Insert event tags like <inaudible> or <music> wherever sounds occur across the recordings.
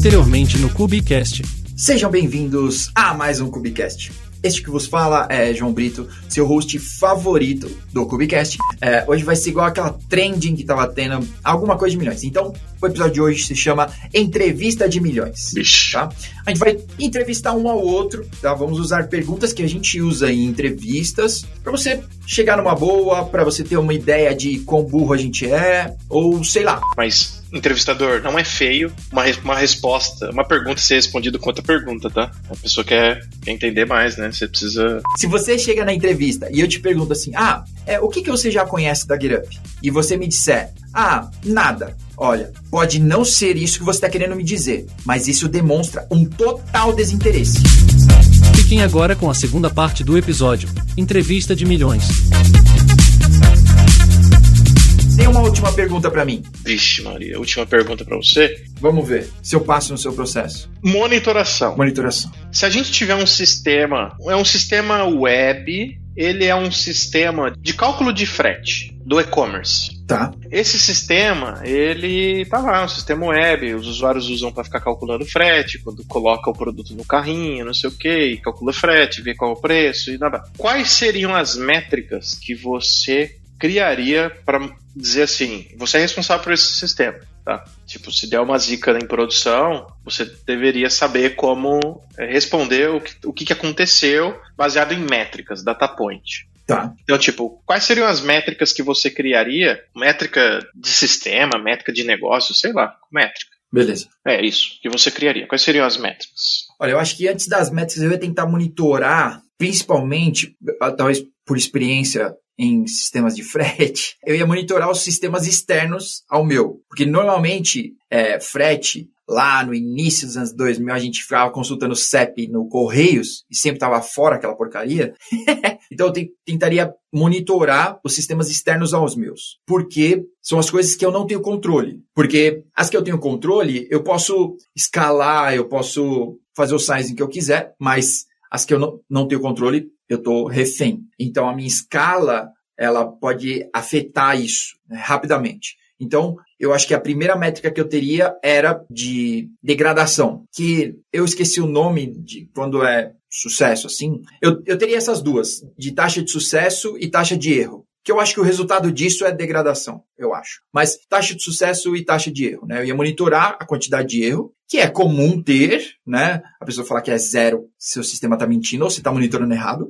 Anteriormente no Cubicast. Sejam bem-vindos a mais um Cubicast. Este que vos fala é João Brito, seu host favorito do Cubicast. É, hoje vai ser igual aquela trending que tava tendo, alguma coisa de milhões. Então, o episódio de hoje se chama Entrevista de Milhões. Bicho. Tá? A gente vai entrevistar um ao outro, tá? Vamos usar perguntas que a gente usa em entrevistas para você chegar numa boa, para você ter uma ideia de quão burro a gente é, ou sei lá. Mas, entrevistador, não é feio uma, uma resposta, uma pergunta ser respondida com outra pergunta, tá? A pessoa quer, quer entender mais, né? Você precisa. Se você chega na entrevista e eu te pergunto assim, ah, é, o que, que você já conhece da GetUp? E você me disser, ah, nada. Olha, pode não ser isso que você está querendo me dizer, mas isso demonstra um total desinteresse. Fiquem agora com a segunda parte do episódio Entrevista de Milhões. Tem uma última pergunta para mim. Vixe, Maria, última pergunta pra você. Vamos ver se eu passo no seu processo. Monitoração. Monitoração. Se a gente tiver um sistema, é um sistema web, ele é um sistema de cálculo de frete do e-commerce. Tá. Esse sistema, ele tá lá, um sistema web, os usuários usam para ficar calculando frete, quando coloca o produto no carrinho, não sei o que, calcula frete, vê qual é o preço e nada. Quais seriam as métricas que você criaria para dizer assim, você é responsável por esse sistema, tá? Tipo, se der uma zica em produção, você deveria saber como eh, responder o que, o que aconteceu baseado em métricas, data point. Tá. Então, tipo, quais seriam as métricas que você criaria? Métrica de sistema, métrica de negócio, sei lá, métrica. Beleza. É isso que você criaria. Quais seriam as métricas? Olha, eu acho que antes das métricas eu ia tentar monitorar, principalmente, talvez por experiência em sistemas de frete, <laughs> eu ia monitorar os sistemas externos ao meu. Porque normalmente, é, frete, lá no início dos anos 2000, a gente ficava consultando o CEP no Correios e sempre estava fora aquela porcaria. <laughs> então eu te- tentaria monitorar os sistemas externos aos meus. Porque são as coisas que eu não tenho controle. Porque as que eu tenho controle, eu posso escalar, eu posso fazer o sizing que eu quiser, mas as que eu não, não tenho controle, eu estou refém. Então a minha escala, ela pode afetar isso né, rapidamente. Então, eu acho que a primeira métrica que eu teria era de degradação, que eu esqueci o nome de quando é sucesso, assim. Eu, eu teria essas duas, de taxa de sucesso e taxa de erro. Que eu acho que o resultado disso é degradação, eu acho. Mas taxa de sucesso e taxa de erro, né? Eu ia monitorar a quantidade de erro, que é comum ter, né? A pessoa falar que é zero, seu sistema está mentindo ou você está monitorando errado.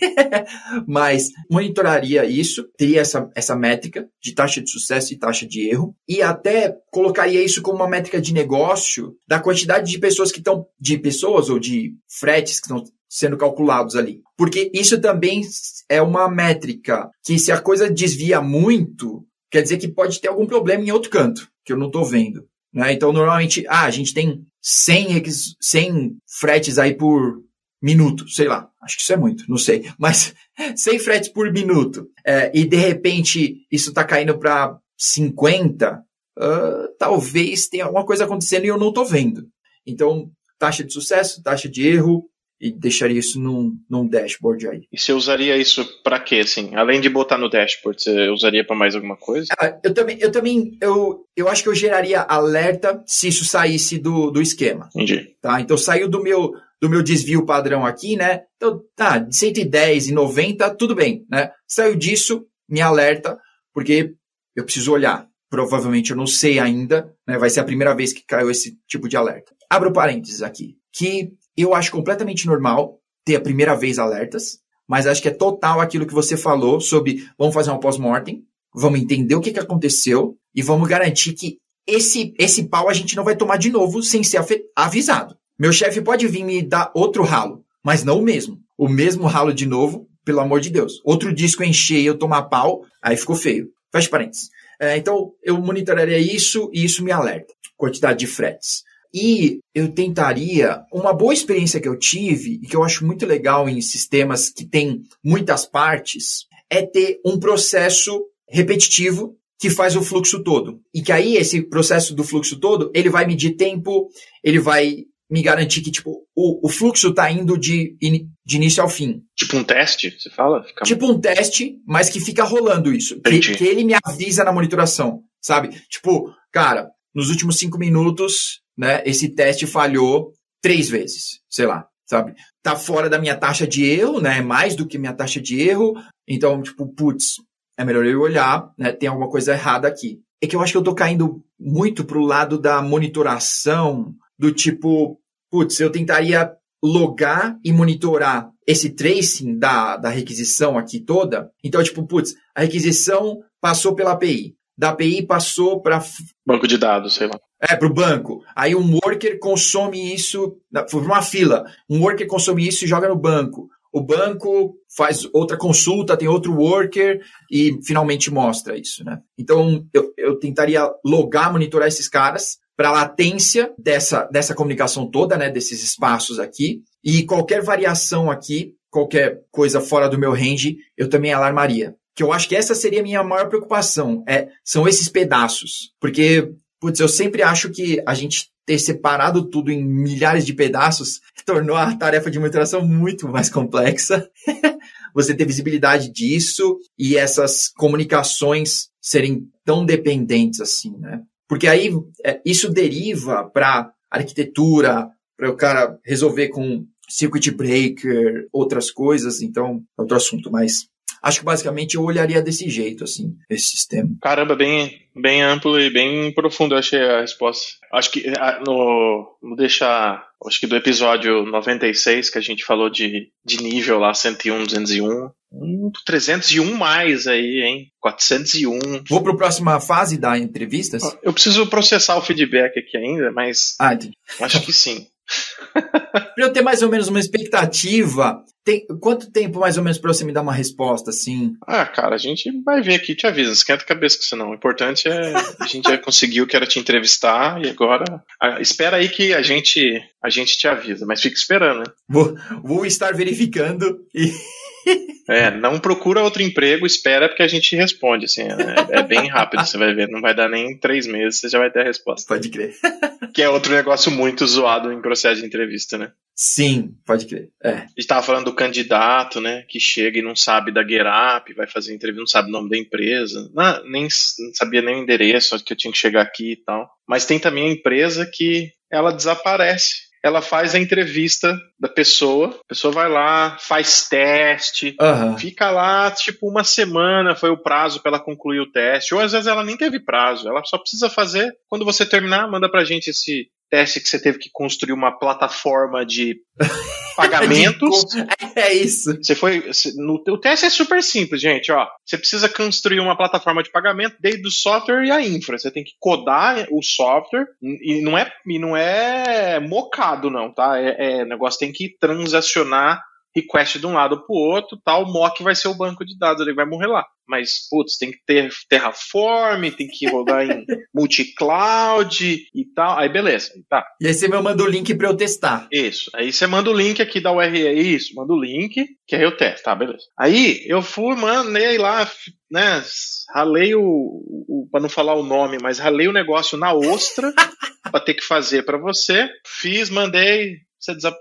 <laughs> Mas monitoraria isso, teria essa, essa métrica de taxa de sucesso e taxa de erro, e até colocaria isso como uma métrica de negócio da quantidade de pessoas que estão, de pessoas ou de fretes que estão sendo calculados ali. Porque isso também é uma métrica que se a coisa desvia muito, quer dizer que pode ter algum problema em outro canto, que eu não estou vendo. Né? Então, normalmente, ah, a gente tem 100, requis- 100 fretes aí por minuto, sei lá. Acho que isso é muito, não sei. <laughs> Mas 100 fretes por minuto. É, e, de repente, isso está caindo para 50, ah, talvez tenha alguma coisa acontecendo e eu não estou vendo. Então, taxa de sucesso, taxa de erro, e deixaria isso num, num dashboard aí. E você usaria isso pra quê, assim? Além de botar no dashboard, você usaria pra mais alguma coisa? Ah, eu também, eu também, eu, eu acho que eu geraria alerta se isso saísse do, do esquema. Entendi. tá? Então saiu do meu do meu desvio padrão aqui, né? Então, tá, de 110 e 90, tudo bem, né? Saiu disso, me alerta, porque eu preciso olhar. Provavelmente eu não sei ainda, né? Vai ser a primeira vez que caiu esse tipo de alerta. Abro parênteses aqui, que eu acho completamente normal ter a primeira vez alertas, mas acho que é total aquilo que você falou sobre vamos fazer um pós-mortem, vamos entender o que, que aconteceu e vamos garantir que esse, esse pau a gente não vai tomar de novo sem ser avisado. Meu chefe pode vir me dar outro ralo, mas não o mesmo. O mesmo ralo de novo, pelo amor de Deus. Outro disco encher e eu tomar pau, aí ficou feio. Fecha parênteses. É, então, eu monitoraria isso e isso me alerta. Quantidade de fretes. E eu tentaria, uma boa experiência que eu tive, e que eu acho muito legal em sistemas que têm muitas partes, é ter um processo repetitivo que faz o fluxo todo. E que aí esse processo do fluxo todo, ele vai medir tempo, ele vai me garantir que tipo o, o fluxo está indo de, de início ao fim. Tipo um teste, você fala? Fica... Tipo um teste, mas que fica rolando isso. Que, que ele me avisa na monitoração, sabe? Tipo, cara, nos últimos cinco minutos né, esse teste falhou três vezes, sei lá, sabe? Tá fora da minha taxa de erro, né? Mais do que minha taxa de erro. Então, tipo, putz, é melhor eu olhar, né? Tem alguma coisa errada aqui. É que eu acho que eu tô caindo muito pro lado da monitoração, do tipo, putz, eu tentaria logar e monitorar esse tracing da, da requisição aqui toda. Então, tipo, putz, a requisição passou pela API. Da API passou para. Banco de dados, sei lá. É, para o banco. Aí um worker consome isso, foi uma fila. Um worker consome isso e joga no banco. O banco faz outra consulta, tem outro worker e finalmente mostra isso, né? Então, eu, eu tentaria logar, monitorar esses caras para a latência dessa, dessa comunicação toda, né? Desses espaços aqui. E qualquer variação aqui, qualquer coisa fora do meu range, eu também alarmaria. Que eu acho que essa seria a minha maior preocupação. É, são esses pedaços. Porque putz, eu sempre acho que a gente ter separado tudo em milhares de pedaços <laughs> tornou a tarefa de monitoração muito mais complexa. <laughs> Você ter visibilidade disso e essas comunicações serem tão dependentes assim, né? Porque aí é, isso deriva para arquitetura, para o cara resolver com circuit breaker, outras coisas, então é outro assunto, mas Acho que basicamente eu olharia desse jeito, assim, esse sistema. Caramba, bem, bem amplo e bem profundo, eu achei a resposta. Acho que no, no deixar, acho que do episódio 96, que a gente falou de, de nível lá, 101, 201, 301 mais aí, hein? 401. Vou para a próxima fase da entrevistas? Eu preciso processar o feedback aqui ainda, mas. Ah. Acho que sim. <laughs> para eu ter mais ou menos uma expectativa, tem, quanto tempo mais ou menos para você me dar uma resposta, assim? Ah, cara, a gente vai ver aqui, te avisa, esquenta a cabeça com isso não. O importante é a gente já conseguiu que era te entrevistar e agora ah, espera aí que a gente a gente te avisa, mas fica esperando, né? Vou, vou estar verificando e é, não procura outro emprego, espera porque a gente responde, assim, é, é, bem rápido, você vai ver, não vai dar nem três meses, você já vai ter a resposta. Pode crer. Que é outro negócio muito zoado em processo de entrevista, né? Sim, pode crer. É. A gente tava falando do candidato, né, que chega e não sabe da Getup, vai fazer entrevista, não sabe o nome da empresa, não, nem não sabia nem o endereço que eu tinha que chegar aqui e tal. Mas tem também a empresa que ela desaparece ela faz a entrevista da pessoa, a pessoa vai lá, faz teste, uhum. fica lá tipo uma semana, foi o prazo para ela concluir o teste, ou às vezes ela nem teve prazo, ela só precisa fazer, quando você terminar, manda pra gente esse teste que você teve que construir uma plataforma de <laughs> pagamentos. é isso. Você foi. No, o teste é super simples, gente. Ó, você precisa construir uma plataforma de pagamento desde o software e a infra. Você tem que codar o software e não é, e não é mocado, não, tá? É, é negócio tem que transacionar request de um lado para o outro, tal, o mock vai ser o banco de dados, ele vai morrer lá. Mas, putz, tem que ter Terraform, tem que rodar em <laughs> multi-cloud e tal. Aí, beleza. Tá. E aí você manda o link para eu testar. Isso. Aí você manda o link aqui da URL. Isso, manda o link, que aí eu testo. Tá, beleza. Aí eu fui, mandei lá, né, ralei o, o para não falar o nome, mas ralei o negócio na ostra <laughs> para ter que fazer para você. Fiz, mandei,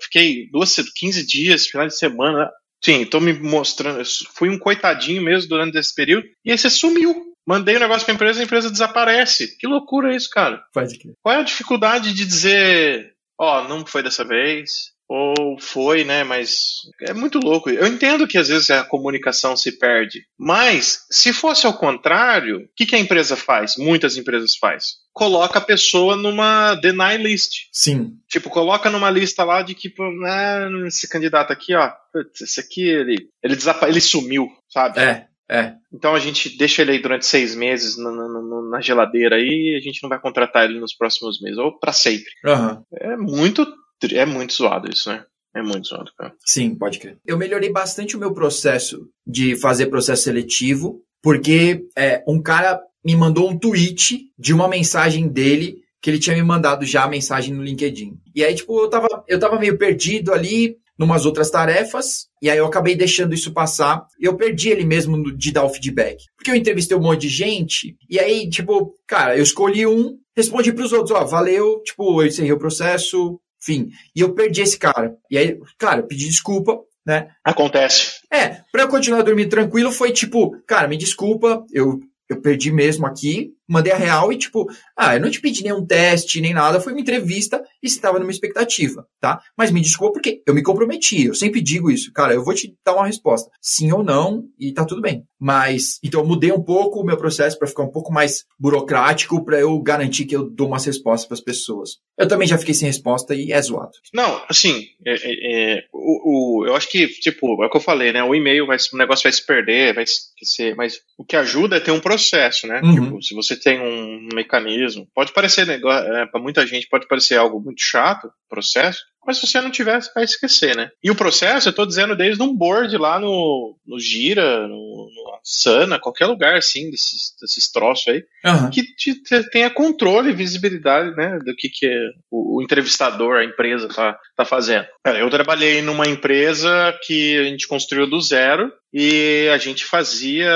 fiquei duas, 15 dias, final de semana. Sim, tô me mostrando. Fui um coitadinho mesmo durante esse período. E aí você sumiu. Mandei o um negócio pra empresa, a empresa desaparece. Que loucura é isso, cara? Pode crer. Qual é a dificuldade de dizer, ó, oh, não foi dessa vez, ou foi, né? Mas é muito louco. Eu entendo que às vezes a comunicação se perde, mas se fosse ao contrário, o que, que a empresa faz? Muitas empresas faz. Coloca a pessoa numa deny list. Sim. Tipo, coloca numa lista lá de tipo, ah, esse candidato aqui, ó, putz, esse aqui ele ele, ele sumiu, sabe? É. É. Então a gente deixa ele aí durante seis meses na, na, na, geladeira aí e a gente não vai contratar ele nos próximos meses, ou para sempre. Uhum. É muito é muito zoado isso, né? É muito zoado, cara. Sim, pode crer. Eu melhorei bastante o meu processo de fazer processo seletivo, porque é, um cara me mandou um tweet de uma mensagem dele que ele tinha me mandado já a mensagem no LinkedIn. E aí, tipo, eu tava, eu tava meio perdido ali, numas outras tarefas, e aí eu acabei deixando isso passar, eu perdi ele mesmo de dar o feedback. Porque eu entrevistei um monte de gente, e aí, tipo, cara, eu escolhi um, respondi pros outros, ó, valeu, tipo, eu encerrei o processo, enfim. E eu perdi esse cara. E aí, cara, eu pedi desculpa, né? Acontece. É, pra eu continuar dormindo tranquilo foi tipo, cara, me desculpa, eu, eu perdi mesmo aqui, mandei a real e, tipo, ah, eu não te pedi nenhum teste, nem nada, foi uma entrevista e você estava numa expectativa, tá? Mas me desculpa porque eu me comprometi, eu sempre digo isso, cara, eu vou te dar uma resposta, sim ou não, e tá tudo bem. Mas, então eu mudei um pouco o meu processo para ficar um pouco mais burocrático, para eu garantir que eu dou umas respostas para as pessoas. Eu também já fiquei sem resposta e é zoado. Não, assim, é, é, é, o, o, eu acho que, tipo, é o que eu falei, né? O e-mail, vai, o negócio vai se perder, vai esquecer, mas o que ajuda é ter um processo, né? Uhum. Tipo, se você tem um mecanismo, pode parecer, negócio, é, para muita gente, pode parecer algo muito chato, processo, mas se você não tiver, você vai esquecer, né? E o processo, eu tô dizendo desde um board lá no, no Gira, no, no Sana, qualquer lugar assim, desses, desses troços aí, uhum. que te, te, tenha controle e visibilidade, né? Do que, que o, o, entrevistador, a empresa tá, tá fazendo. Eu trabalhei numa empresa que a gente construiu do zero e a gente fazia.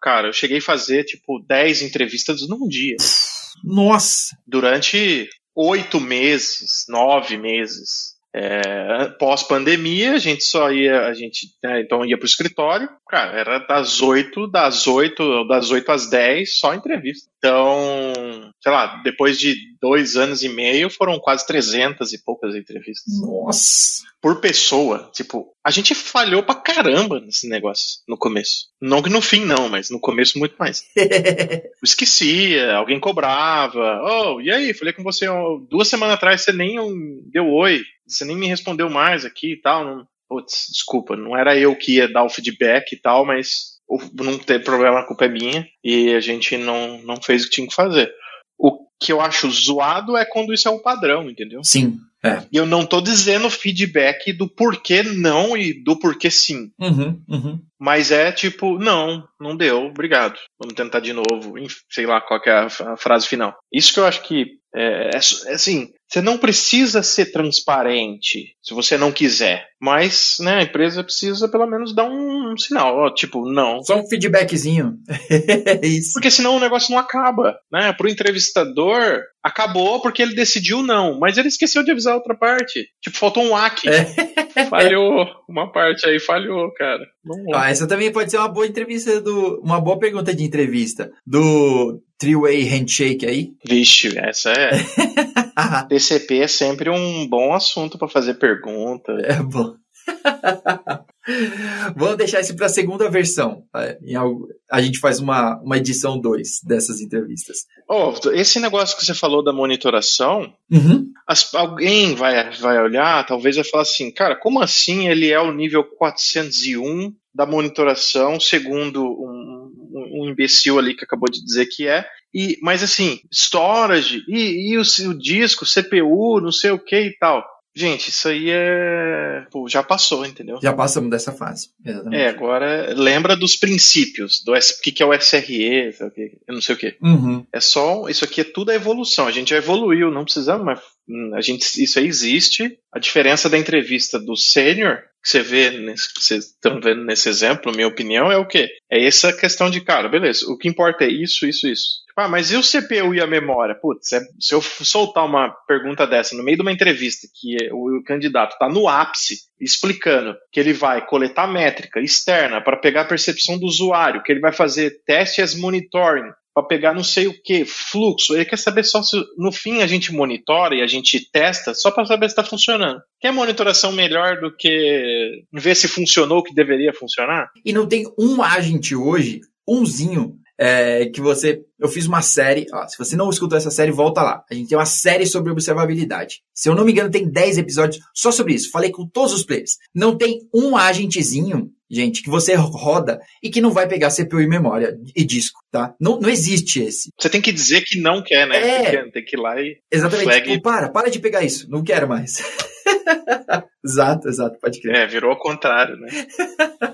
Cara, eu cheguei a fazer tipo 10 entrevistas num dia. Nossa! Durante oito meses, nove meses. É, Pós-pandemia, a gente só ia, a gente né, então ia para o escritório, cara, era das oito, das oito, das oito às dez, só entrevista. Então, sei lá, depois de dois anos e meio, foram quase trezentas e poucas entrevistas. Nossa! Por pessoa. Tipo, a gente falhou pra caramba nesse negócio no começo. Não que no fim não, mas no começo muito mais. <laughs> Esquecia, alguém cobrava. Oh, e aí? Falei com você duas semanas atrás, você nem deu oi, você nem me respondeu mais aqui e tal. Não... Putz, desculpa, não era eu que ia dar o feedback e tal, mas não ter problema, a culpa é minha e a gente não, não fez o que tinha que fazer. O que eu acho zoado é quando isso é o padrão, entendeu? Sim. É. E eu não tô dizendo feedback do porquê não e do porquê sim. Uhum, uhum. Mas é tipo, não, não deu, obrigado. Vamos tentar de novo. Sei lá qual é a, frase final. Isso que eu acho que é, é, é assim, você não precisa ser transparente se você não quiser. Mas, né, a empresa precisa pelo menos dar um, um sinal. Ó, tipo, não. Só um feedbackzinho. <laughs> Isso. Porque senão o negócio não acaba. Né? Pro entrevistador, acabou porque ele decidiu não. Mas ele esqueceu de avisar a outra parte. Tipo, faltou um hack. É. Falhou. <laughs> Uma parte aí falhou, cara. Ah, essa também pode ser uma boa entrevista do. Uma boa pergunta de entrevista. Do three-way handshake aí? Vixe, essa é. <laughs> TCP é sempre um bom assunto para fazer pergunta. É bom. <laughs> Vamos deixar isso para a segunda versão. A gente faz uma, uma edição 2 dessas entrevistas. Oh, esse negócio que você falou da monitoração, uhum. as, alguém vai, vai olhar, talvez vai falar assim, cara, como assim ele é o nível 401 da monitoração, segundo um, um, um imbecil ali que acabou de dizer que é, e, mas assim, storage, e, e o, o disco, CPU, não sei o que e tal. Gente, isso aí é. Pô, já passou, entendeu? Já passamos dessa fase. Exatamente. É, agora lembra dos princípios, do o que, que é o SRE, eu não sei o que. Uhum. É só. Isso aqui é tudo a evolução. A gente já evoluiu, não precisamos mais. A gente, isso aí existe. A diferença da entrevista do sênior, que você vê, nesse, que vocês estão vendo nesse exemplo, minha opinião, é o quê? É essa questão de, cara, beleza, o que importa é isso, isso, isso. Ah, mas e o CPU e a memória? Putz, é, se eu soltar uma pergunta dessa no meio de uma entrevista que o, o candidato está no ápice explicando que ele vai coletar métrica externa para pegar a percepção do usuário, que ele vai fazer teste as monitoring para pegar não sei o que, fluxo. Ele quer saber só se no fim a gente monitora e a gente testa só para saber se está funcionando. Quer monitoração melhor do que ver se funcionou o que deveria funcionar? E não tem um agente hoje, umzinho, é, que você. Eu fiz uma série. Ó, se você não escutou essa série, volta lá. A gente tem uma série sobre observabilidade. Se eu não me engano, tem 10 episódios só sobre isso. Falei com todos os players. Não tem um agentezinho, gente, que você roda e que não vai pegar CPU e memória e disco, tá? Não, não existe esse. Você tem que dizer que não quer, né? É, tem, que, tem que ir lá e. Exatamente. Flag... Tipo, para, para de pegar isso. Não quero mais. <laughs> exato, exato, pode crer. É, virou ao contrário, né?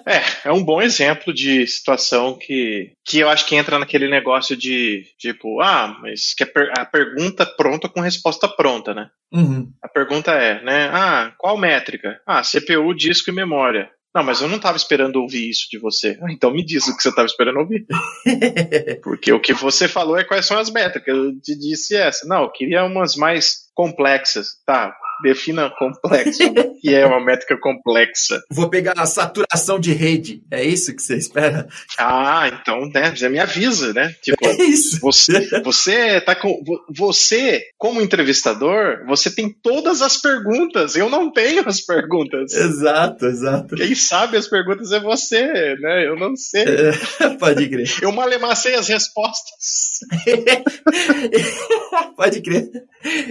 é, é um bom exemplo de situação que, que eu acho que entra naquele negócio de, tipo, ah, mas que a, per a pergunta pronta com resposta pronta, né? Uhum. A pergunta é, né? Ah, qual métrica? Ah, CPU, disco e memória. Não, mas eu não estava esperando ouvir isso de você. Ah, então me diz o que você estava esperando ouvir. <laughs> Porque o que você falou é quais são as métricas. Eu te disse essa. Não, eu queria umas mais complexas. Tá, Defina complexo. que <laughs> é uma métrica complexa. Vou pegar a saturação de rede. É isso que você espera? Ah, então, né? Já me avisa, né? Tipo, é isso. Você, você tá com. Você, como entrevistador, você tem todas as perguntas. Eu não tenho as perguntas. Exato, exato. Quem sabe as perguntas é você, né? Eu não sei. É, <laughs> pode crer. Eu malemacei as respostas. <laughs> pode crer.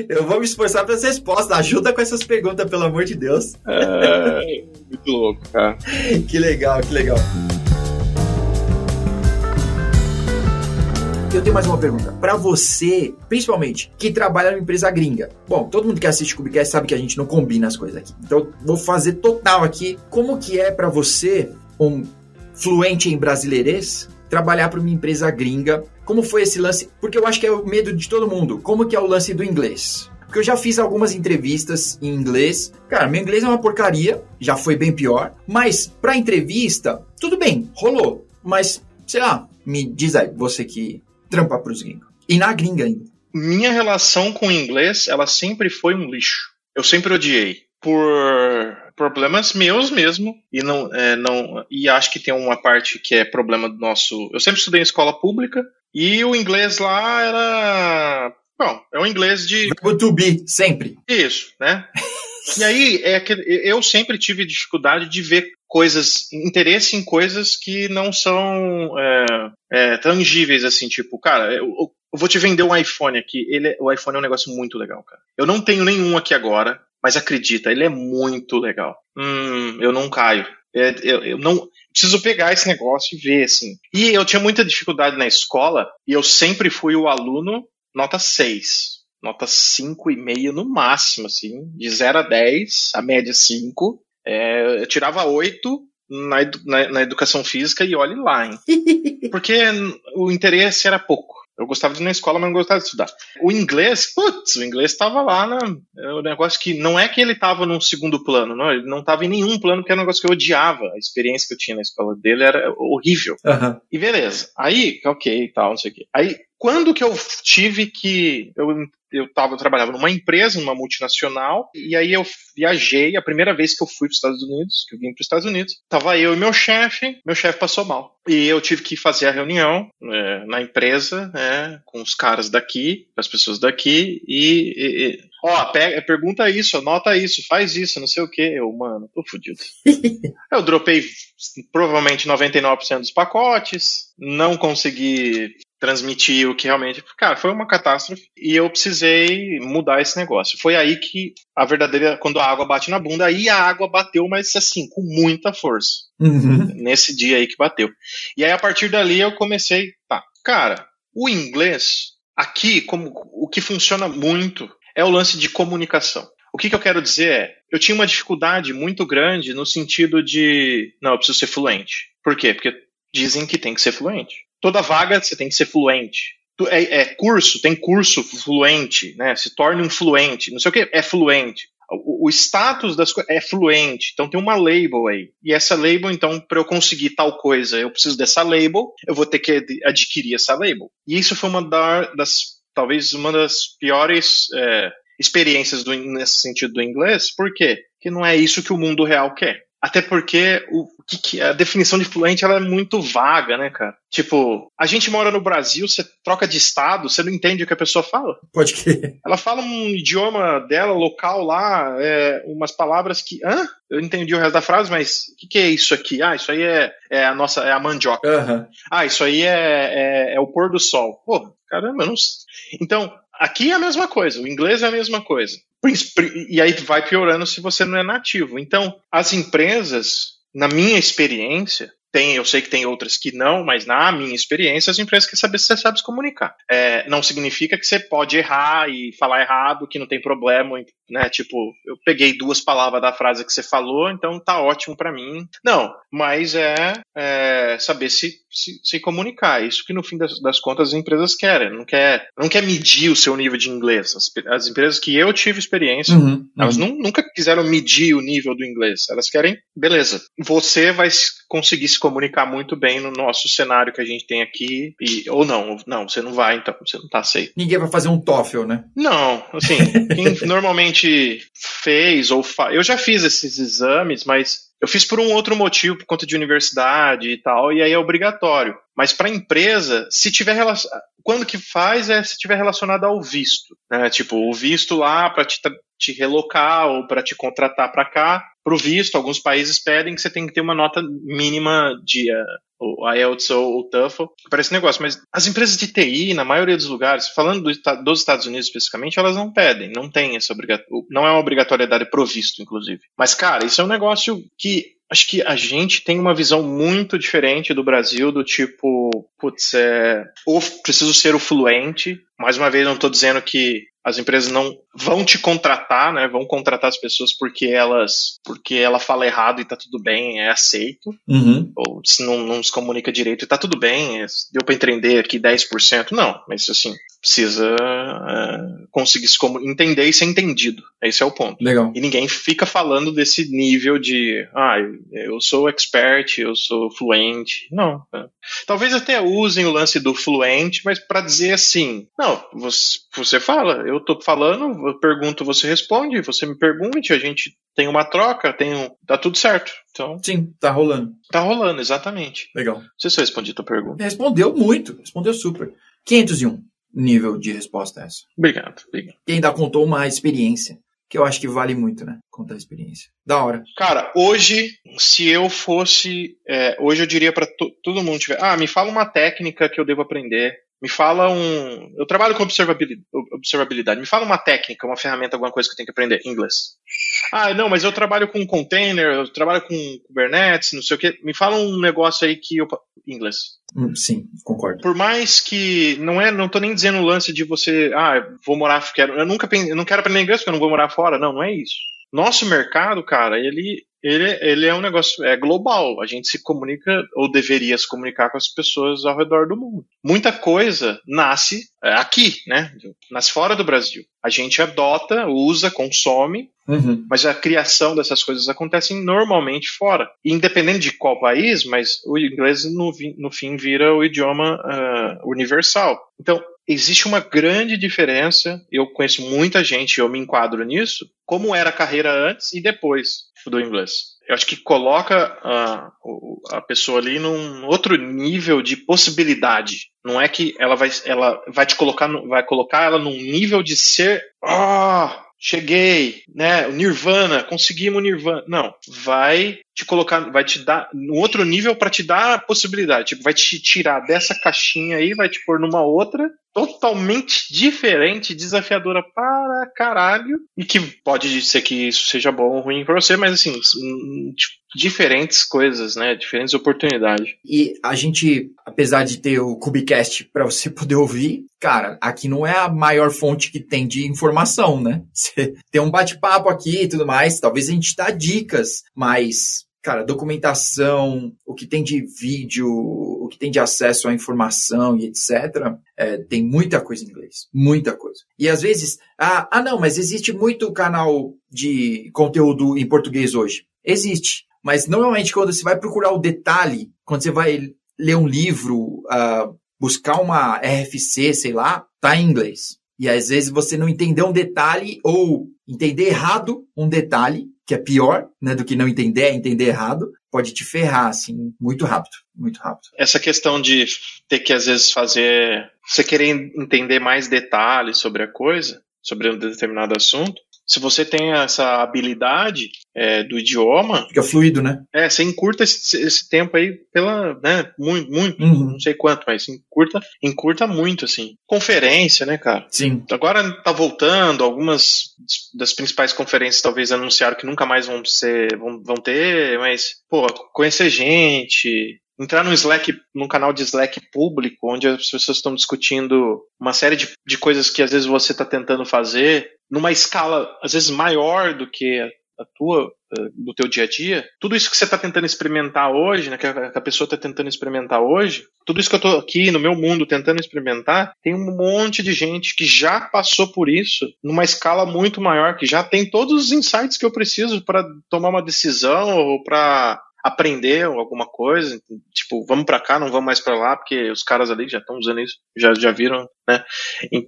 Eu vou me esforçar para as respostas. Ajuda com essas perguntas, pelo amor de Deus. É, muito louco, cara. <laughs> Que legal, que legal. Eu tenho mais uma pergunta. Para você, principalmente, que trabalha numa empresa gringa. Bom, todo mundo que assiste Cubicast sabe que a gente não combina as coisas aqui. Então, vou fazer total aqui. Como que é para você, um fluente em brasileirês, trabalhar para uma empresa gringa? Como foi esse lance? Porque eu acho que é o medo de todo mundo. Como que é o lance do inglês? Porque eu já fiz algumas entrevistas em inglês. Cara, meu inglês é uma porcaria, já foi bem pior. Mas para entrevista, tudo bem, rolou. Mas, sei lá, me diz aí, você que trampa pros gringos. E na gringa ainda. Minha relação com o inglês, ela sempre foi um lixo. Eu sempre odiei. Por problemas meus mesmo. E, não, é, não, e acho que tem uma parte que é problema do nosso. Eu sempre estudei em escola pública. E o inglês lá era. Bom, é um inglês de. Verbo to be, sempre. Isso, né? <laughs> E aí, é que eu sempre tive dificuldade de ver coisas, interesse em coisas que não são é, é, tangíveis, assim, tipo, cara, eu, eu, vou te vender um iPhone aqui. Ele, o iPhone é um negócio muito legal, cara. Eu não tenho nenhum aqui agora, mas acredita, ele é muito legal. Hum, eu não caio. É, eu, eu, não preciso pegar esse negócio e ver, assim. E eu tinha muita dificuldade na escola, e eu sempre fui o aluno nota 6 nota 5,5 no máximo, assim, de 0 a 10, a média 5. É, eu tirava 8 na, edu na, na, educação física e olhe lá, hein? <laughs> Porque o interesse era pouco. Eu gostava de ir na escola, mas não gostava de estudar. O inglês, putz, o inglês estava lá, né? É um negócio que não é que ele estava num segundo plano, não, ele não estava em nenhum plano, que era um negócio que eu odiava. A experiência que eu tinha na escola dele era horrível. Uhum. E beleza. Aí, ok, tal, não sei o quê. Aí, quando que eu tive que. Eu eu, tava, eu trabalhava numa empresa, numa multinacional, e aí eu viajei, a primeira vez que eu fui para os Estados Unidos, que eu vim para os Estados Unidos, tava eu e meu chefe, meu chefe passou mal. E eu tive que fazer a reunião é, na empresa, é, com os caras daqui, com as pessoas daqui, e, e, e ó, pega, pergunta isso, anota isso, faz isso, não sei o que. Eu, mano, tô fudido. <laughs> eu dropei provavelmente 99% dos pacotes, não consegui transmitir o que realmente. Cara, foi uma catástrofe e eu precisei mudar esse negócio. Foi aí que a verdadeira. Quando a água bate na bunda, aí a água bateu, mas assim, com muita força. Uhum. Nesse dia aí que bateu. E aí a partir dali eu comecei. Tá, cara, o inglês, aqui, como o que funciona muito é o lance de comunicação. O que, que eu quero dizer é, eu tinha uma dificuldade muito grande no sentido de, não, eu preciso ser fluente. Por quê? Porque dizem que tem que ser fluente toda vaga você tem que ser fluente. É, é, curso, tem curso fluente, né? Se torne um fluente, não sei o que, é fluente. O, o status das coisas é fluente, então tem uma label aí. E essa label, então, para eu conseguir tal coisa, eu preciso dessa label, eu vou ter que adquirir essa label. E isso foi uma das, talvez uma das piores é, experiências do, nesse sentido do inglês, por quê? Porque não é isso que o mundo real quer. Até porque o, que, que, a definição de fluente ela é muito vaga, né, cara? Tipo, a gente mora no Brasil, você troca de estado, você não entende o que a pessoa fala. Pode que. Ela fala um idioma dela, local lá, é, umas palavras que. Hã? Eu entendi o resto da frase, mas o que, que, é isso aqui? Ah, isso aí é, é a nossa. É a mandioca. Uhum. Ah, isso aí é, é, é o pôr do sol. Pô, caramba, eu não. Então, aqui é a mesma coisa, o inglês é a mesma coisa. E aí vai piorando se você não é nativo. Então, as empresas, na minha experiência, tem, eu sei que tem outras que não, mas na minha experiência, as empresas querem saber se você sabe se comunicar. É, não significa que você pode errar e falar errado, que não tem problema, né? Tipo, eu peguei duas palavras da frase que você falou, então tá ótimo para mim. Não, mas é, é saber se, se, se, comunicar. Isso que no fim das, das, contas as empresas querem. Não quer, não quer medir o seu nível de inglês. As, as empresas que eu tive experiência, uhum, elas uhum. nunca quiseram medir o nível do inglês. Elas querem, beleza, você vai conseguir se comunicar muito bem no nosso cenário que a gente tem aqui, e, ou não, não, você não vai, então, você não tá aceito. Ninguém vai fazer um TOEFL, né? Não, assim, <laughs> quem normalmente fez ou fa... eu já fiz esses exames, mas eu fiz por um outro motivo, por conta de universidade e tal, e aí é obrigatório. Mas para empresa, se tiver quando que faz é se tiver relacionado ao visto, né? Tipo, o visto lá para te, te relocar ou para te contratar para cá, para o visto, alguns países pedem que você tem que ter uma nota mínima de uh, o IELTS ou o TOEFL para esse negócio. Mas as empresas de TI, na maioria dos lugares, falando do, dos Estados Unidos especificamente, elas não pedem, não tem essa obrigatoriedade, não é uma obrigatoriedade provisto, inclusive. Mas, cara, isso é um negócio que acho que a gente tem uma visão muito diferente do Brasil, do tipo, putz, é, ou preciso ser o fluente. Mais uma vez, não estou dizendo que as empresas não vão te contratar, né? Vão contratar as pessoas porque elas, porque ela fala errado e tá tudo bem, é aceito. Uhum. Ou se não, não se comunica direito e tá tudo bem, é, deu para entender aqui 10%. Não, mas assim, precisa é, conseguir se entender e ser entendido. Esse é o ponto. Legal. E ninguém fica falando desse nível de, ah, eu sou expert, eu sou fluente. Não. É. Talvez até usem o lance do fluente, mas para dizer assim, não, você, você fala, eu tô falando, eu pergunto, você responde, você me pergunte, a gente tem uma troca, tem um, tá tudo certo. Então, Sim, tá rolando. Tá rolando, exatamente. Legal. Não sei se eu respondi a tua pergunta. Respondeu muito, respondeu super. 501 nível de resposta essa. Obrigado, obrigado. E ainda contou uma experiência, que eu acho que vale muito, né? Contar a experiência. Da hora. Cara, hoje, se eu fosse. É, hoje eu diria para todo mundo tiver. Ah, me fala uma técnica que eu devo aprender. Me fala um. Eu trabalho com observabilidade, observabilidade. Me fala uma técnica, uma ferramenta, alguma coisa que eu tenho que aprender. Inglês. Ah, não, mas eu trabalho com container, eu trabalho com Kubernetes, não sei o quê. Me fala um negócio aí que eu. Inglês. Hum, sim, concordo. Por mais que não é, não tô nem dizendo o lance de você, ah, vou morar, quero, eu nunca eu não quero aprender inglês porque eu não vou morar fora, não, não é isso. Nosso mercado, cara, ele ele, ele é um negócio é global. A gente se comunica, ou deveria se comunicar com as pessoas ao redor do mundo. Muita coisa nasce é, aqui, né? Nasce fora do Brasil. A gente adota, usa, consome, uhum. mas a criação dessas coisas acontece normalmente fora. Independente de qual país, mas o inglês no, no fim vira o idioma uh, universal. Então, existe uma grande diferença. Eu conheço muita gente, eu me enquadro nisso, como era a carreira antes e depois do inglês. Eu acho que coloca a, a pessoa ali num outro nível de possibilidade. Não é que ela vai, ela vai te colocar, vai colocar ela num nível de ser, ah, cheguei, né, Nirvana, conseguimos Nirvana. Não, vai te colocar, vai te dar no outro nível para te dar a possibilidade, tipo, vai te tirar dessa caixinha aí, vai te pôr numa outra totalmente diferente, desafiadora para caralho, e que pode ser que isso seja bom ou ruim para você, mas assim, tipo, diferentes coisas, né? Diferentes oportunidades. E a gente, apesar de ter o Cubicast para você <laughs> poder ouvir, cara, aqui não é a maior fonte que tem de informação, né? <laughs> Você tem um bate-papo aqui e tudo mais, talvez a gente dá dicas, mas cara, documentação, o que tem de vídeo, o que tem de acesso à informação e etc., é, tem muita coisa em inglês. Muita coisa. E às vezes, ah, ah, não, mas existe muito canal de conteúdo em português hoje. Existe. Mas normalmente quando você vai procurar o detalhe, quando você vai ler um livro, uh, buscar uma RFC, sei lá, tá em inglês. E às vezes você não entendeu um detalhe ou entender errado um detalhe que é pior, né, do que não entender, é entender errado, pode te ferrar, assim, muito rápido, muito rápido. Essa questão de ter que, às vezes, fazer, você querer entender mais detalhes sobre a coisa, sobre um determinado assunto, se você tem essa habilidade é, do idioma. Fica fluido, né? É, você encurta esse, esse tempo aí pela. Né, muito, muito, uhum. não sei quanto, mas encurta, encurta muito, assim. Conferência, né, cara? Sim. Agora tá voltando, algumas das principais conferências talvez anunciaram que nunca mais vão ser. vão, vão ter, mas, pô, conhecer gente, entrar no Slack, num canal de Slack público, onde as pessoas estão discutindo uma série de, de coisas que às vezes você está tentando fazer, numa escala às vezes maior do que a tua, eh, do teu dia a dia, tudo isso que você está tentando experimentar hoje, né, que a, pessoa está tentando experimentar hoje, tudo isso que eu estou aqui no meu mundo tentando experimentar, tem um monte de gente que já passou por isso numa escala muito maior, que já tem todos os insights que eu preciso para tomar uma decisão ou para aprender alguma coisa, tipo, vamos para cá, não vamos mais para lá, porque os caras ali já estão usando isso, já, já viram, né?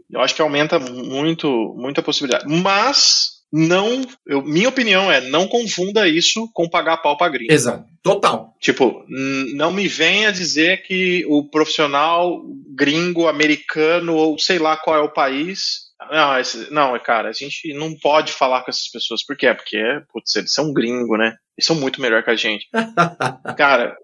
Eu acho que aumenta muito, muita possibilidade. Mas não, eu, minha opinião é, não confunda isso com pagar pau pra gringo. Exato, total. Tipo, não me venha dizer que o profissional gringo, americano, ou sei lá qual é o país, não, esse, não, cara, a gente não pode falar com essas pessoas. Por quê? Porque, putz, eles são gringo, né? Eles são muito melhor que a gente. <laughs> cara,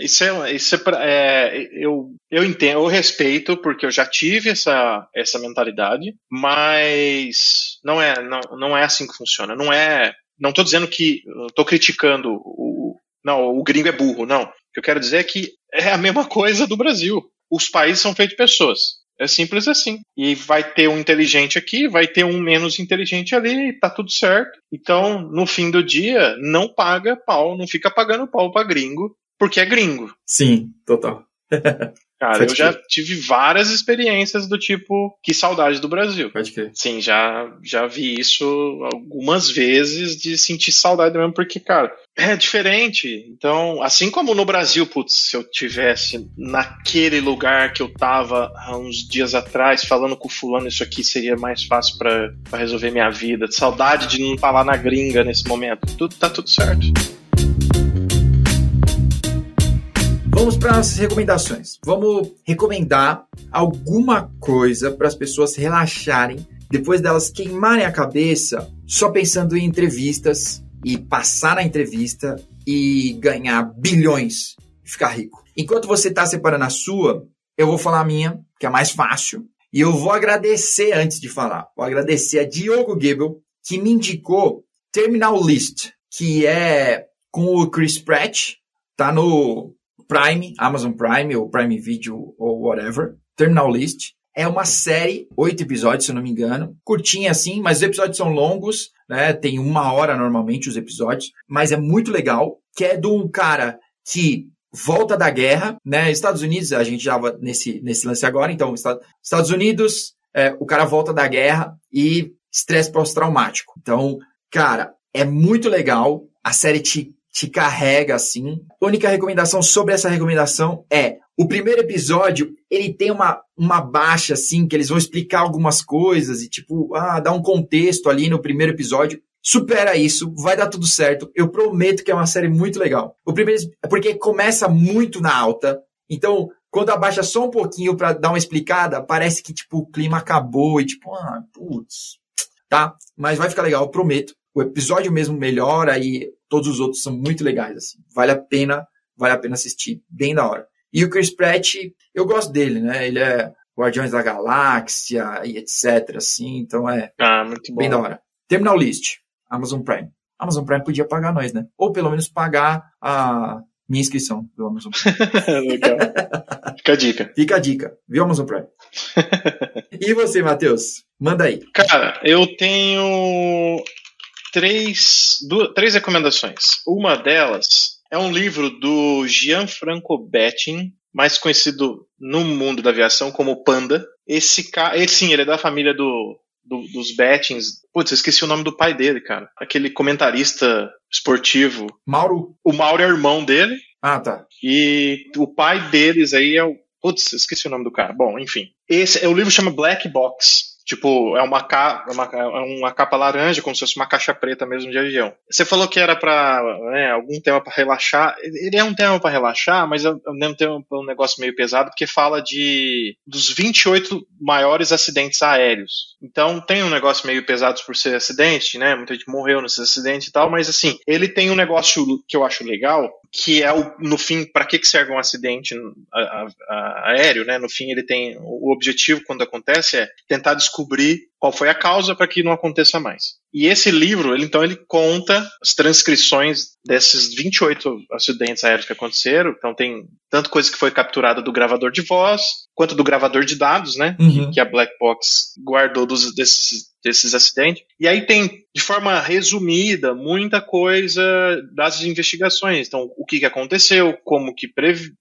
isso é, isso é, é, eu, eu entendo, eu respeito, porque eu já tive essa, essa mentalidade, mas não é, não, não é assim que funciona. Não é. Não tô dizendo que. tô criticando o. Não, o gringo é burro, não. O que eu quero dizer é que é a mesma coisa do Brasil. Os países são feitos de pessoas. É simples assim. E vai ter um inteligente aqui, vai ter um menos inteligente ali, e tá tudo certo. Então, no fim do dia, não paga pau, não fica pagando pau pra gringo, porque é gringo. Sim, total. <laughs> Cara, Pode eu já tive várias experiências do tipo, que saudade do Brasil. Pode crer. Sim, já, já vi isso algumas vezes de sentir saudade mesmo, porque, cara, é diferente. Então, assim como no Brasil, putz, se eu tivesse naquele lugar que eu tava há uns dias atrás, falando com o fulano, isso aqui seria mais fácil para resolver minha vida. Saudade de não estar lá na gringa nesse momento. Tudo, tá tudo certo. Vamos para as recomendações. Vamos recomendar alguma coisa para as pessoas relaxarem depois delas queimarem a cabeça só pensando em entrevistas e passar na entrevista e ganhar bilhões e ficar rico. Enquanto você está separando a sua, eu vou falar a minha, que é mais fácil. E eu vou agradecer antes de falar. Vou agradecer a Diogo Gibel, que me indicou Terminal List, que é com o Chris Pratt, tá no Prime, Amazon Prime ou Prime Video ou whatever, Terminal List. É uma série, oito episódios, se eu não me engano. Curtinha assim, mas os episódios são longos, né? Tem uma hora normalmente os episódios, mas é muito legal. Que é de um cara que volta da guerra, né? Estados Unidos, a gente já nesse, nesse lance agora, então, Estados Unidos, é, o cara volta da guerra e estresse pós-traumático. Então, cara, é muito legal. A série te te carrega assim. A única recomendação sobre essa recomendação é o primeiro episódio, ele tem uma, uma baixa, assim, que eles vão explicar algumas coisas e, tipo, ah, dar um contexto ali no primeiro episódio. Supera isso, vai dar tudo certo. Eu prometo que é uma série muito legal. O primeiro é porque começa muito na alta. Então, quando abaixa só um pouquinho para dar uma explicada, parece que, tipo, o clima acabou e, tipo, ah, putz, tá? Mas vai ficar legal, prometo. O episódio mesmo melhora e todos os outros são muito legais, assim. Vale a pena, vale a pena assistir, bem da hora. E o Chris Pratt, eu gosto dele, né? Ele é Guardiões da Galáxia e etc, assim, então é ah, muito bom. bem da hora. Terminal List, Amazon Prime. Amazon Prime podia pagar nós, né? Ou pelo menos pagar a minha inscrição do Amazon Prime. <laughs> Legal. Fica a dica. Fica a dica, viu, Amazon Prime? <laughs> e você, Matheus? Manda aí. Cara, eu tenho três, duas, três recomendações. Uma delas é um livro do Gianfranco Betting, mais conhecido no mundo da aviação como Panda. Esse cara, ele sim, ele é da família do, do, dos Bettings. Putz, eu esqueci o nome do pai dele, cara. Aquele comentarista esportivo. Mauro? O Mauro é irmão dele. Ah, tá. E o pai deles aí é o. Putz, esqueci o nome do cara. Bom, enfim. Esse, o livro chama Black Box. Tipo, é uma, capa, é uma, é uma capa laranja, como se fosse uma caixa preta mesmo de avião. Você falou que era para né, algum tema para relaxar. Ele é um tema para relaxar, mas ao mesmo tempo é um negócio meio pesado, porque fala de dos 28 maiores acidentes aéreos. Então tem um negócio meio pesado por ser acidente, né? Muita gente morreu nesses acidentes e tal, mas assim, ele tem um negócio que eu acho legal, que é o, no fim, para que, que serve um acidente a, a, a, aéreo, né? No fim, ele tem o objetivo quando acontece é tentar descobrir qual foi a causa para que não aconteça mais. E esse livro, ele, então, ele conta as transcrições desses 28 acidentes aéreos que aconteceram. Então, tem tanto coisa que foi capturada do gravador de voz, quanto do gravador de dados, né? Uhum. Que a Black Box guardou dos, desses, desses acidentes. E aí tem, de forma resumida, muita coisa das investigações. Então, o que, que aconteceu, como que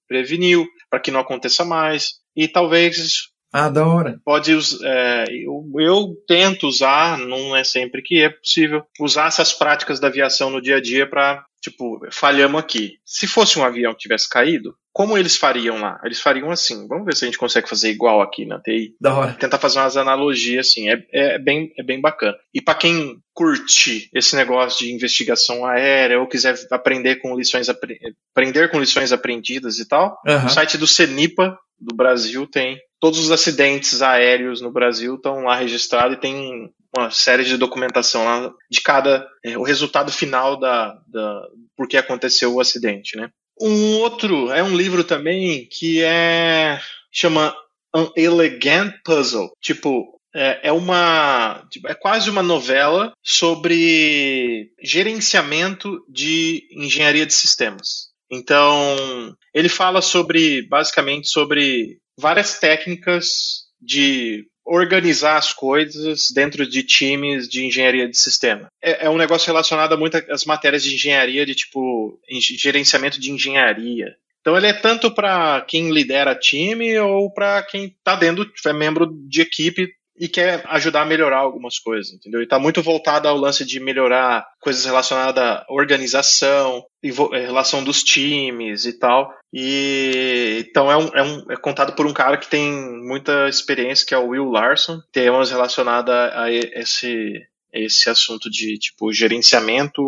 preveniu, para que não aconteça mais. E talvez Ah, da hora. Pode é, eu, eu tento usar, não é sempre que é possível, usar essas práticas da aviação no dia a dia para tipo, falhamos aqui. Se fosse um avião que tivesse caído, como eles fariam lá? Eles fariam assim. Vamos ver se a gente consegue fazer igual aqui na TI. Da hora. Tentar fazer umas analogias assim. É, é, bem, é bem bacana. E para quem curte esse negócio de investigação aérea ou quiser aprender com lições aprender com lições aprendidas e tal, uhum. o site do CENIPA do Brasil tem todos os acidentes aéreos no Brasil estão lá registrados e tem uma série de documentação lá de cada é, o resultado final da, da por que aconteceu o acidente, né? Um outro é um livro também que é chama An Elegant Puzzle, tipo é, é uma tipo, é quase uma novela sobre gerenciamento de engenharia de sistemas. Então ele fala sobre basicamente sobre várias técnicas de organizar as coisas dentro de times de engenharia de sistema. É, é um negócio relacionado a muitas matérias de engenharia, de tipo gerenciamento de engenharia. Então ele é tanto para quem lidera time ou para quem está dentro, é membro de equipe e quer ajudar a melhorar algumas coisas, entendeu? E está muito voltado ao lance de melhorar coisas relacionadas à organização, eh, relação dos times e tal. E então é, um, é, um, é contado por um cara que tem muita experiência, que é o Will Larson, temas relacionados a esse esse assunto de tipo gerenciamento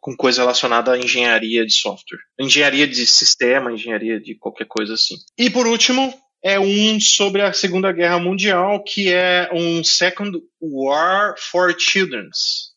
com coisa relacionada à engenharia de software, engenharia de sistema, engenharia de qualquer coisa assim. E por último, é um sobre a Segunda Guerra Mundial, que é um Second War for Children.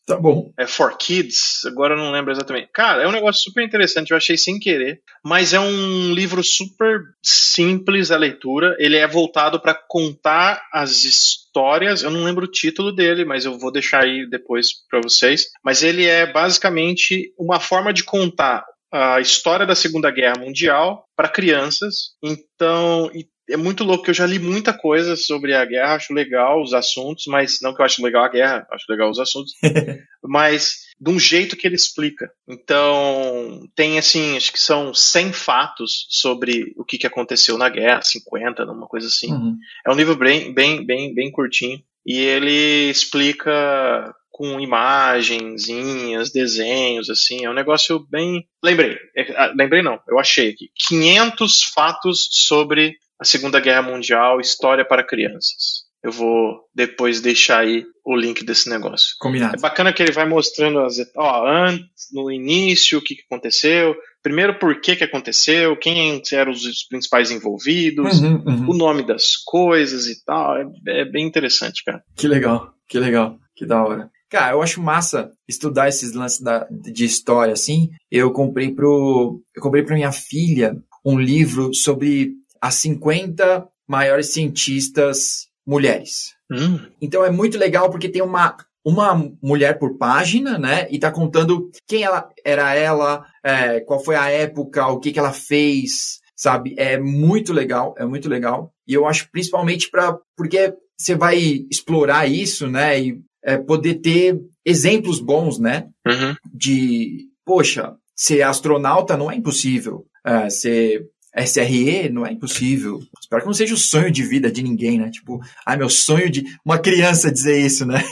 Tá bom. É For Kids, agora eu não lembro exatamente. Cara, é um negócio super interessante, eu achei sem querer, mas é um livro super simples a leitura. Ele é voltado para contar as histórias. Eu não lembro o título dele, mas eu vou deixar aí depois para vocês. Mas ele é basicamente uma forma de contar a história da Segunda Guerra Mundial para crianças. Então, é muito louco, que eu já li muita coisa sobre a guerra, acho legal os assuntos, mas não que eu acho legal a guerra, acho legal os assuntos, <laughs> mas de um jeito que ele explica. Então, tem assim, acho que são 100 fatos sobre o que, que aconteceu na guerra, 50, uma coisa assim. Uhum. É um livro bem, bem, bem, bem curtinho. E ele explica com imagenzinhas, desenhos, assim, é um negócio bem. Lembrei, é, ah, lembrei não, eu achei aqui. 500 fatos sobre a Segunda Guerra Mundial, História para Crianças. Eu vou depois deixar aí o link desse negócio. Combinado. É bacana que ele vai mostrando as ó, antes, no início, o que, que aconteceu, primeiro por que, que aconteceu, quem eram os principais envolvidos, uhum, uhum. o nome das coisas e tal. É, é, bem interessante, cara. Que legal, que legal, que da hora. Cara, eu acho massa estudar esses lances da, de história, assim. Eu comprei pro. Eu comprei pra minha filha um livro sobre as 50 maiores cientistas mulheres. Hum. Então é muito legal porque tem uma, uma mulher por página, né? E tá contando quem ela era ela, é, qual foi a época, o que, que ela fez, sabe? É muito legal, é muito legal. E eu acho principalmente para porque você vai explorar isso, né? E é, poder ter exemplos bons, né? Uhum. De, poxa, ser astronauta não é impossível. É, ser SRE não é impossível. Espero que não seja o sonho de vida de ninguém, né? Tipo, ai, meu sonho de. Uma criança dizer isso, né?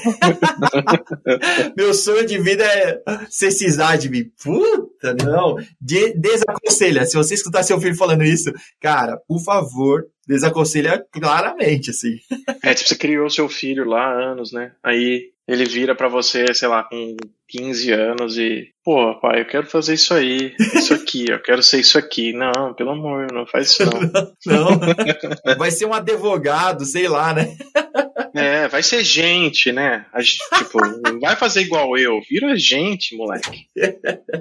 <laughs> meu sonho de vida é ser cisádmin. Puta, não. De desaconselha. Se você escutar seu filho falando isso, cara, por favor, desaconselha claramente, assim. É, tipo, você criou seu filho lá há anos, né? Aí ele vira para você, sei lá, com 15 anos e, pô, pai, eu quero fazer isso aí, isso aqui, eu quero ser isso aqui. Não, pelo amor, não faz isso não. <laughs> não. <laughs> Vai ser um advogado, sei lá, né? É, vai ser gente, né? A, tipo, não vai fazer igual eu, vira gente, moleque.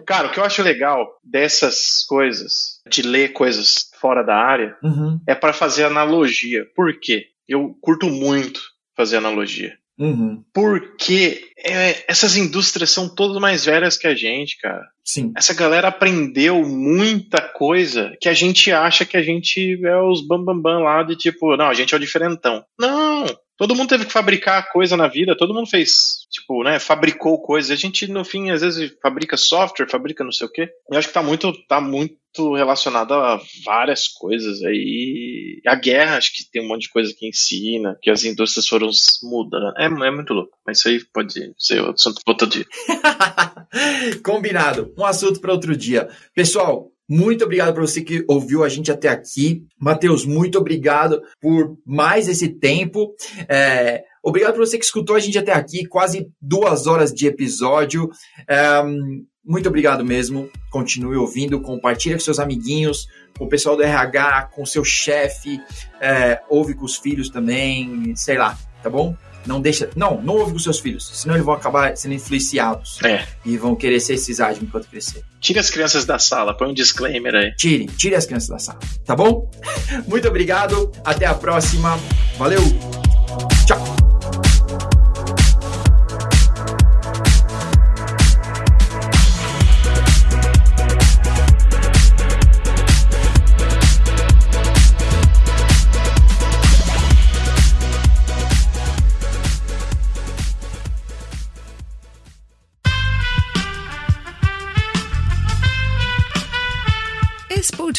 Cara, o que eu acho legal dessas coisas, de ler coisas fora da área, uhum. é para fazer analogia. Por quê? Eu curto muito fazer analogia. Uhum. Porque é, essas indústrias são todas mais velhas que a gente, cara. Sim. Essa galera aprendeu muita coisa que a gente acha que a gente é os bambambam bam, bam lá de tipo, não, a gente é o diferentão. Não! Todo mundo teve que fabricar coisa na vida, todo mundo fez, tipo, né, fabricou coisas. A gente, no fim, às vezes fabrica software, fabrica não sei o quê. Eu acho que tá muito, tá muito relacionado a várias coisas aí. A guerra, acho que tem um monte de coisa que ensina, que as indústrias foram mudando. É, é muito louco. Mas isso aí pode ser assunto para outro dia. <laughs> Combinado. Um assunto para outro dia. Pessoal, muito obrigado para você que ouviu a gente até aqui. Matheus, muito obrigado por mais esse tempo. É, obrigado por você que escutou a gente até aqui, quase duas horas de episódio. É, muito obrigado mesmo. Continue ouvindo, compartilha com seus amiguinhos, com o pessoal do RH, com seu chefe, é, ouve com os filhos também, sei lá, tá bom? Não deixa. Não, não ouve com seus filhos, senão eles vão acabar sendo influenciados. É. E vão querer ser cisagem enquanto crescer. Tire as crianças da sala, põe um disclaimer aí. Tire, tire as crianças da sala, tá bom? <laughs> Muito obrigado, até a próxima. Valeu! Tchau!